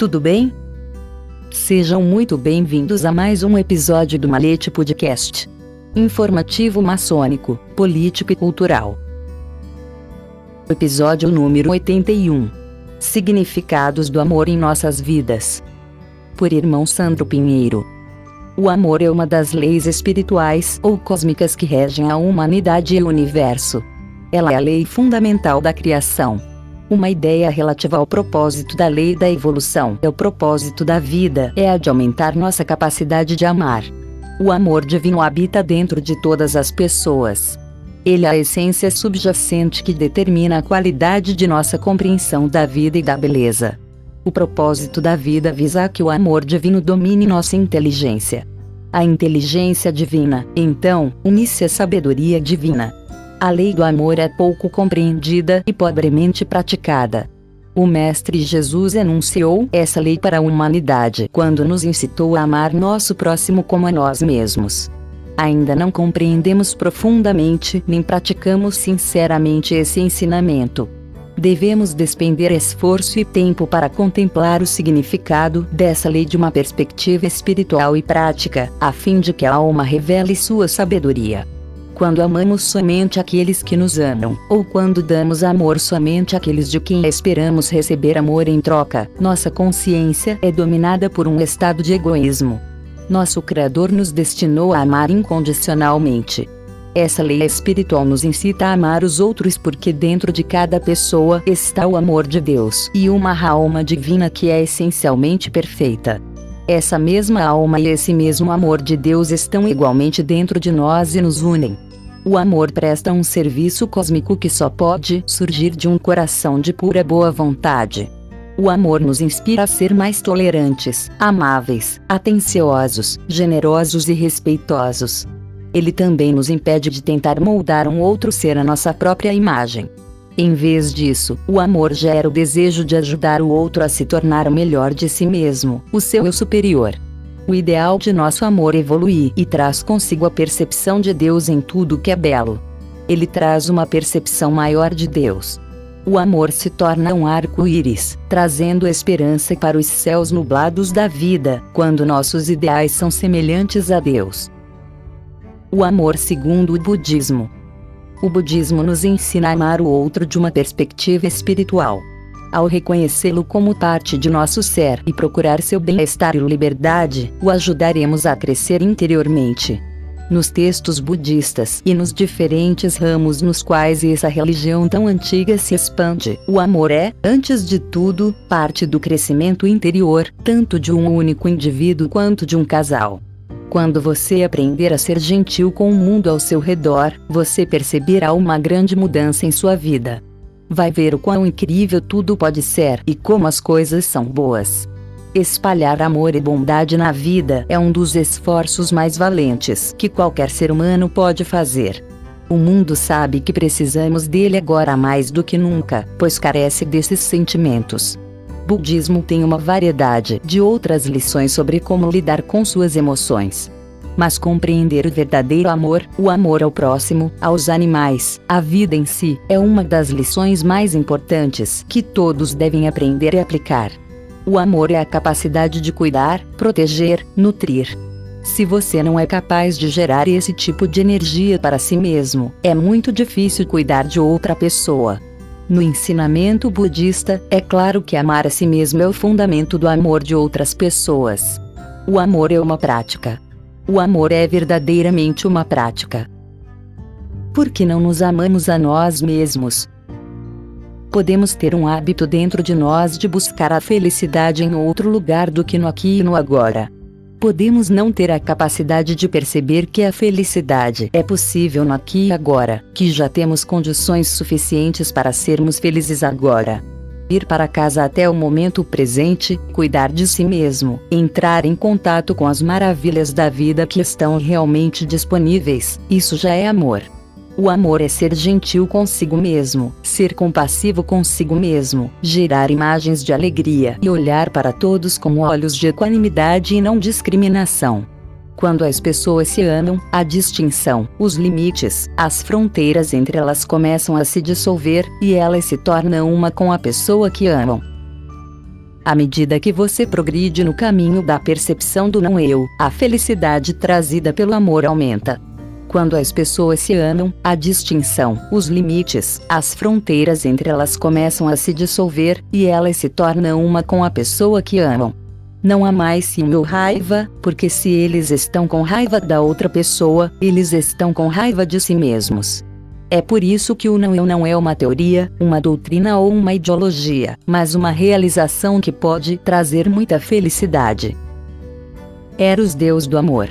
Tudo bem? Sejam muito bem-vindos a mais um episódio do Malete Podcast. Informativo maçônico, político e cultural. Episódio número 81. Significados do amor em nossas vidas. Por irmão Sandro Pinheiro. O amor é uma das leis espirituais ou cósmicas que regem a humanidade e o universo. Ela é a lei fundamental da criação uma ideia relativa ao propósito da lei da evolução. É o propósito da vida é a de aumentar nossa capacidade de amar. O amor divino habita dentro de todas as pessoas. Ele é a essência subjacente que determina a qualidade de nossa compreensão da vida e da beleza. O propósito da vida visa que o amor divino domine nossa inteligência. A inteligência divina, então, une-se à sabedoria divina a lei do amor é pouco compreendida e pobremente praticada. O Mestre Jesus enunciou essa lei para a humanidade quando nos incitou a amar nosso próximo como a nós mesmos. Ainda não compreendemos profundamente nem praticamos sinceramente esse ensinamento. Devemos despender esforço e tempo para contemplar o significado dessa lei de uma perspectiva espiritual e prática, a fim de que a alma revele sua sabedoria quando amamos somente aqueles que nos amam, ou quando damos amor somente àqueles de quem esperamos receber amor em troca, nossa consciência é dominada por um estado de egoísmo. Nosso Criador nos destinou a amar incondicionalmente. Essa lei espiritual nos incita a amar os outros porque dentro de cada pessoa está o amor de Deus e uma alma divina que é essencialmente perfeita. Essa mesma alma e esse mesmo amor de Deus estão igualmente dentro de nós e nos unem. O amor presta um serviço cósmico que só pode surgir de um coração de pura boa vontade. O amor nos inspira a ser mais tolerantes, amáveis, atenciosos, generosos e respeitosos. Ele também nos impede de tentar moldar um outro ser à nossa própria imagem. Em vez disso, o amor gera o desejo de ajudar o outro a se tornar o melhor de si mesmo, o seu eu superior. O ideal de nosso amor evolui e traz consigo a percepção de Deus em tudo que é belo. Ele traz uma percepção maior de Deus. O amor se torna um arco-íris, trazendo esperança para os céus nublados da vida, quando nossos ideais são semelhantes a Deus. O amor segundo o budismo. O budismo nos ensina a amar o outro de uma perspectiva espiritual. Ao reconhecê-lo como parte de nosso ser e procurar seu bem-estar e liberdade, o ajudaremos a crescer interiormente. Nos textos budistas e nos diferentes ramos nos quais essa religião tão antiga se expande, o amor é, antes de tudo, parte do crescimento interior, tanto de um único indivíduo quanto de um casal. Quando você aprender a ser gentil com o mundo ao seu redor, você perceberá uma grande mudança em sua vida vai ver o quão incrível tudo pode ser e como as coisas são boas. Espalhar amor e bondade na vida é um dos esforços mais valentes que qualquer ser humano pode fazer. O mundo sabe que precisamos dele agora mais do que nunca, pois carece desses sentimentos. Budismo tem uma variedade de outras lições sobre como lidar com suas emoções mas compreender o verdadeiro amor, o amor ao próximo, aos animais, à vida em si, é uma das lições mais importantes que todos devem aprender e aplicar. O amor é a capacidade de cuidar, proteger, nutrir. Se você não é capaz de gerar esse tipo de energia para si mesmo, é muito difícil cuidar de outra pessoa. No ensinamento budista, é claro que amar a si mesmo é o fundamento do amor de outras pessoas. O amor é uma prática, o amor é verdadeiramente uma prática. Por que não nos amamos a nós mesmos? Podemos ter um hábito dentro de nós de buscar a felicidade em outro lugar do que no aqui e no agora. Podemos não ter a capacidade de perceber que a felicidade é possível no aqui e agora, que já temos condições suficientes para sermos felizes agora ir para casa até o momento presente, cuidar de si mesmo, entrar em contato com as maravilhas da vida que estão realmente disponíveis, isso já é amor. O amor é ser gentil consigo mesmo, ser compassivo consigo mesmo, gerar imagens de alegria e olhar para todos com olhos de equanimidade e não discriminação. Quando as pessoas se amam, a distinção, os limites, as fronteiras entre elas começam a se dissolver, e elas se tornam uma com a pessoa que amam. À medida que você progride no caminho da percepção do não-eu, a felicidade trazida pelo amor aumenta. Quando as pessoas se amam, a distinção, os limites, as fronteiras entre elas começam a se dissolver, e elas se tornam uma com a pessoa que amam. Não há mais ciúme ou raiva, porque se eles estão com raiva da outra pessoa, eles estão com raiva de si mesmos. É por isso que o não-eu não é uma teoria, uma doutrina ou uma ideologia, mas uma realização que pode trazer muita felicidade. Eros Deus do Amor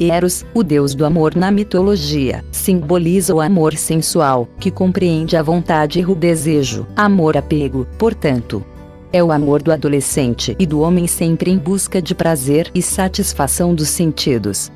Eros, o deus do amor na mitologia, simboliza o amor sensual, que compreende a vontade e o desejo, amor-apego, portanto. É o amor do adolescente e do homem sempre em busca de prazer e satisfação dos sentidos,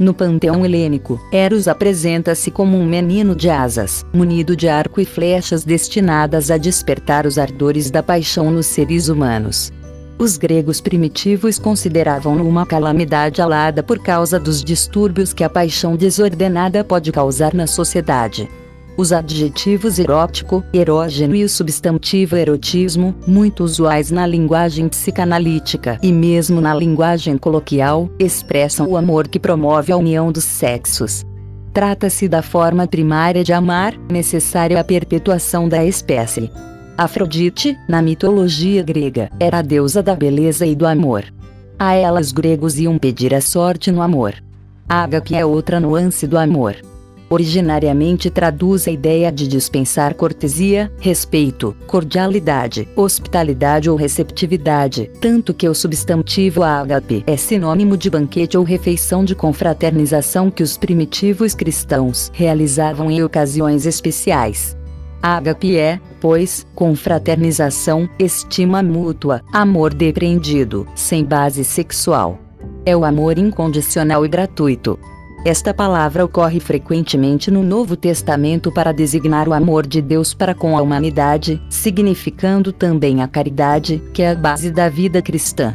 no panteão helênico, Eros apresenta-se como um menino de asas, munido de arco e flechas destinadas a despertar os ardores da paixão nos seres humanos. Os gregos primitivos consideravam-no uma calamidade alada por causa dos distúrbios que a paixão desordenada pode causar na sociedade. Os adjetivos erótico, erógeno e o substantivo erotismo, muito usuais na linguagem psicanalítica e mesmo na linguagem coloquial, expressam o amor que promove a união dos sexos. Trata-se da forma primária de amar, necessária à perpetuação da espécie. Afrodite, na mitologia grega, era a deusa da beleza e do amor. A ela os gregos iam pedir a sorte no amor. Ágape é outra nuance do amor originariamente traduz a ideia de dispensar cortesia, respeito, cordialidade, hospitalidade ou receptividade, tanto que o substantivo ágape é sinônimo de banquete ou refeição de confraternização que os primitivos cristãos realizavam em ocasiões especiais. Ágape é, pois, confraternização, estima mútua, amor depreendido, sem base sexual. É o amor incondicional e gratuito, esta palavra ocorre frequentemente no Novo Testamento para designar o amor de Deus para com a humanidade, significando também a caridade, que é a base da vida cristã.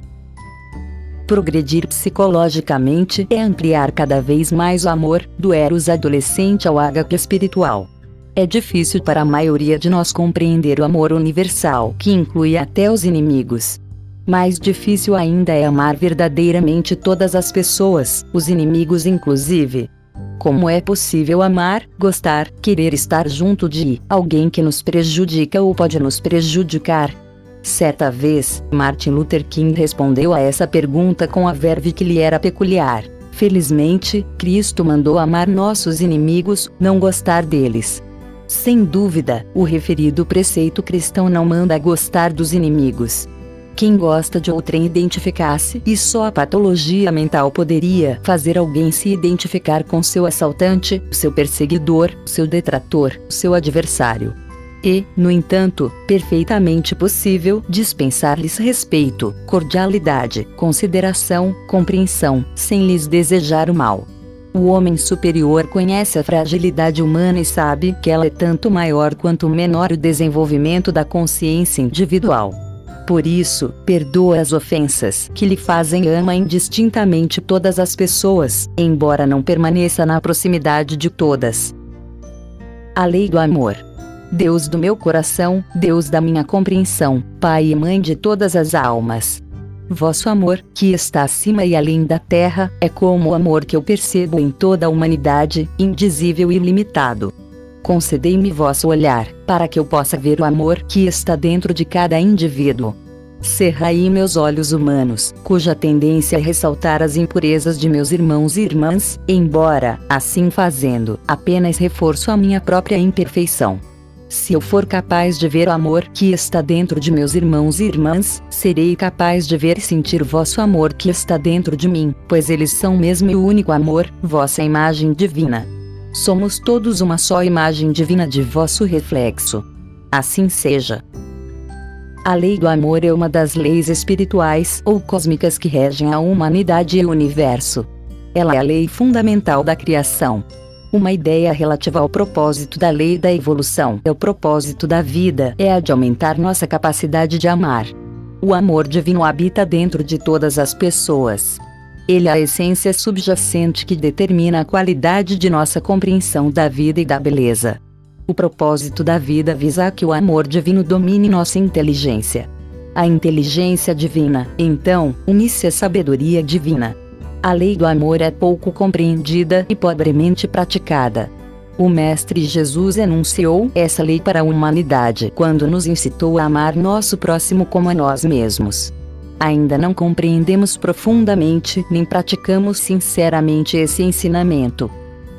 Progredir psicologicamente é ampliar cada vez mais o amor, do eros adolescente ao ágape espiritual. É difícil para a maioria de nós compreender o amor universal, que inclui até os inimigos. Mais difícil ainda é amar verdadeiramente todas as pessoas, os inimigos inclusive. Como é possível amar, gostar, querer estar junto de alguém que nos prejudica ou pode nos prejudicar? Certa vez, Martin Luther King respondeu a essa pergunta com a verve que lhe era peculiar. Felizmente, Cristo mandou amar nossos inimigos, não gostar deles. Sem dúvida, o referido preceito cristão não manda gostar dos inimigos, quem gosta de outrem identificar-se, e só a patologia mental poderia fazer alguém se identificar com seu assaltante, seu perseguidor, seu detrator, seu adversário. E, no entanto, perfeitamente possível dispensar-lhes respeito, cordialidade, consideração, compreensão, sem lhes desejar o mal. O homem superior conhece a fragilidade humana e sabe que ela é tanto maior quanto menor o desenvolvimento da consciência individual. Por isso, perdoa as ofensas que lhe fazem ama indistintamente todas as pessoas, embora não permaneça na proximidade de todas. A lei do amor. Deus do meu coração, Deus da minha compreensão, Pai e Mãe de todas as almas. Vosso amor, que está acima e além da terra, é como o amor que eu percebo em toda a humanidade, indizível e ilimitado concedei-me vosso olhar, para que eu possa ver o amor que está dentro de cada indivíduo. Cerrai meus olhos humanos, cuja tendência é ressaltar as impurezas de meus irmãos e irmãs, embora, assim fazendo, apenas reforço a minha própria imperfeição. Se eu for capaz de ver o amor que está dentro de meus irmãos e irmãs, serei capaz de ver e sentir vosso amor que está dentro de mim, pois eles são mesmo o único amor, vossa imagem divina. Somos todos uma só imagem divina de vosso reflexo. Assim seja. A lei do amor é uma das leis espirituais ou cósmicas que regem a humanidade e o universo. Ela é a lei fundamental da criação. Uma ideia relativa ao propósito da lei da evolução é o propósito da vida, é a de aumentar nossa capacidade de amar. O amor divino habita dentro de todas as pessoas. Ele é a essência subjacente que determina a qualidade de nossa compreensão da vida e da beleza. O propósito da vida visa que o amor divino domine nossa inteligência. a inteligência divina, então, une-se a sabedoria divina. A lei do amor é pouco compreendida e pobremente praticada. O Mestre Jesus enunciou essa lei para a humanidade quando nos incitou a amar nosso próximo como a nós mesmos. Ainda não compreendemos profundamente nem praticamos sinceramente esse ensinamento.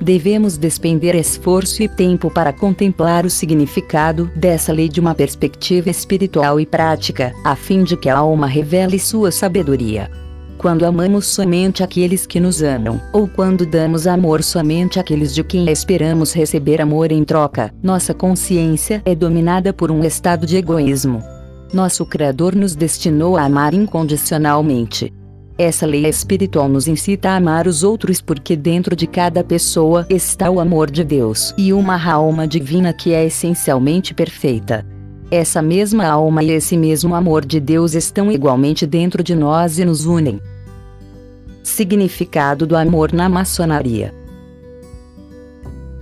Devemos despender esforço e tempo para contemplar o significado dessa lei de uma perspectiva espiritual e prática, a fim de que a alma revele sua sabedoria. Quando amamos somente aqueles que nos amam, ou quando damos amor somente àqueles de quem esperamos receber amor em troca, nossa consciência é dominada por um estado de egoísmo. Nosso Criador nos destinou a amar incondicionalmente. Essa lei espiritual nos incita a amar os outros porque dentro de cada pessoa está o amor de Deus e uma alma divina que é essencialmente perfeita. Essa mesma alma e esse mesmo amor de Deus estão igualmente dentro de nós e nos unem. Significado do amor na maçonaria.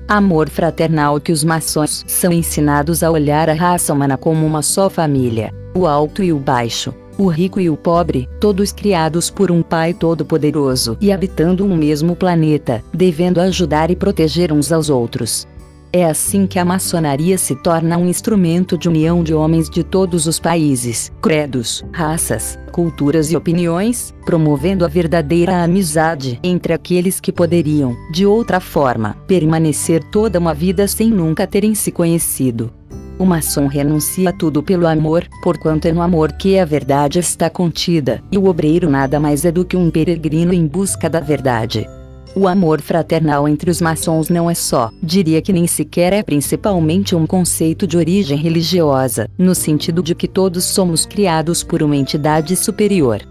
Amor fraternal que os maçons são ensinados a olhar a raça humana como uma só família, o alto e o baixo, o rico e o pobre, todos criados por um Pai Todo-Poderoso e habitando um mesmo planeta, devendo ajudar e proteger uns aos outros. É assim que a maçonaria se torna um instrumento de união de homens de todos os países, credos, raças, culturas e opiniões, promovendo a verdadeira amizade entre aqueles que poderiam, de outra forma, permanecer toda uma vida sem nunca terem se conhecido. O maçom renuncia tudo pelo amor, porquanto é no amor que a verdade está contida, e o obreiro nada mais é do que um peregrino em busca da verdade. O amor fraternal entre os maçons não é só, diria que nem sequer é principalmente um conceito de origem religiosa, no sentido de que todos somos criados por uma entidade superior.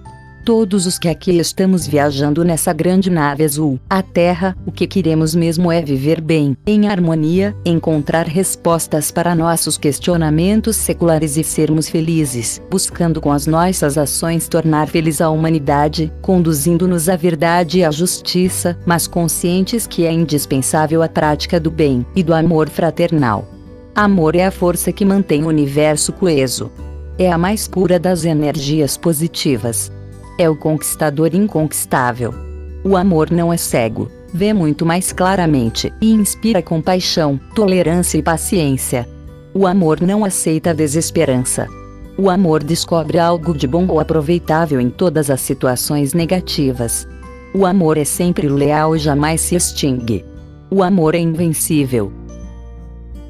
Todos os que aqui estamos viajando nessa grande nave azul, a Terra, o que queremos mesmo é viver bem, em harmonia, encontrar respostas para nossos questionamentos seculares e sermos felizes, buscando com as nossas ações tornar feliz a humanidade, conduzindo-nos à verdade e à justiça, mas conscientes que é indispensável a prática do bem e do amor fraternal. Amor é a força que mantém o universo coeso. É a mais pura das energias positivas é o conquistador inconquistável. O amor não é cego, vê muito mais claramente e inspira compaixão, tolerância e paciência. O amor não aceita desesperança. O amor descobre algo de bom ou aproveitável em todas as situações negativas. O amor é sempre leal e jamais se extingue. O amor é invencível.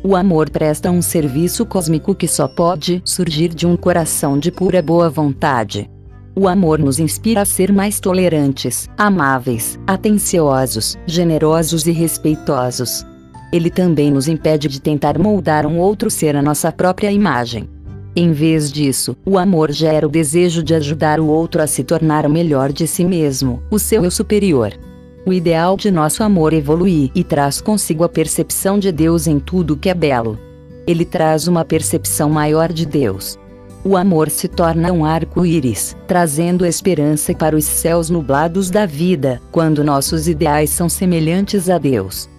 O amor presta um serviço cósmico que só pode surgir de um coração de pura boa vontade. O amor nos inspira a ser mais tolerantes, amáveis, atenciosos, generosos e respeitosos. Ele também nos impede de tentar moldar um outro ser à nossa própria imagem. Em vez disso, o amor gera o desejo de ajudar o outro a se tornar o melhor de si mesmo, o seu eu superior. O ideal de nosso amor evolui e traz consigo a percepção de Deus em tudo que é belo. Ele traz uma percepção maior de Deus, o amor se torna um arco-íris, trazendo esperança para os céus nublados da vida, quando nossos ideais são semelhantes a Deus.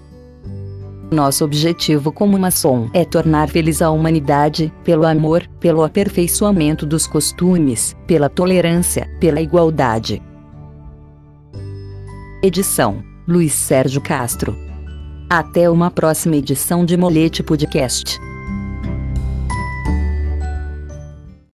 Nosso objetivo como maçom é tornar feliz a humanidade, pelo amor, pelo aperfeiçoamento dos costumes, pela tolerância, pela igualdade. Edição: Luiz Sérgio Castro. Até uma próxima edição de Molete Podcast.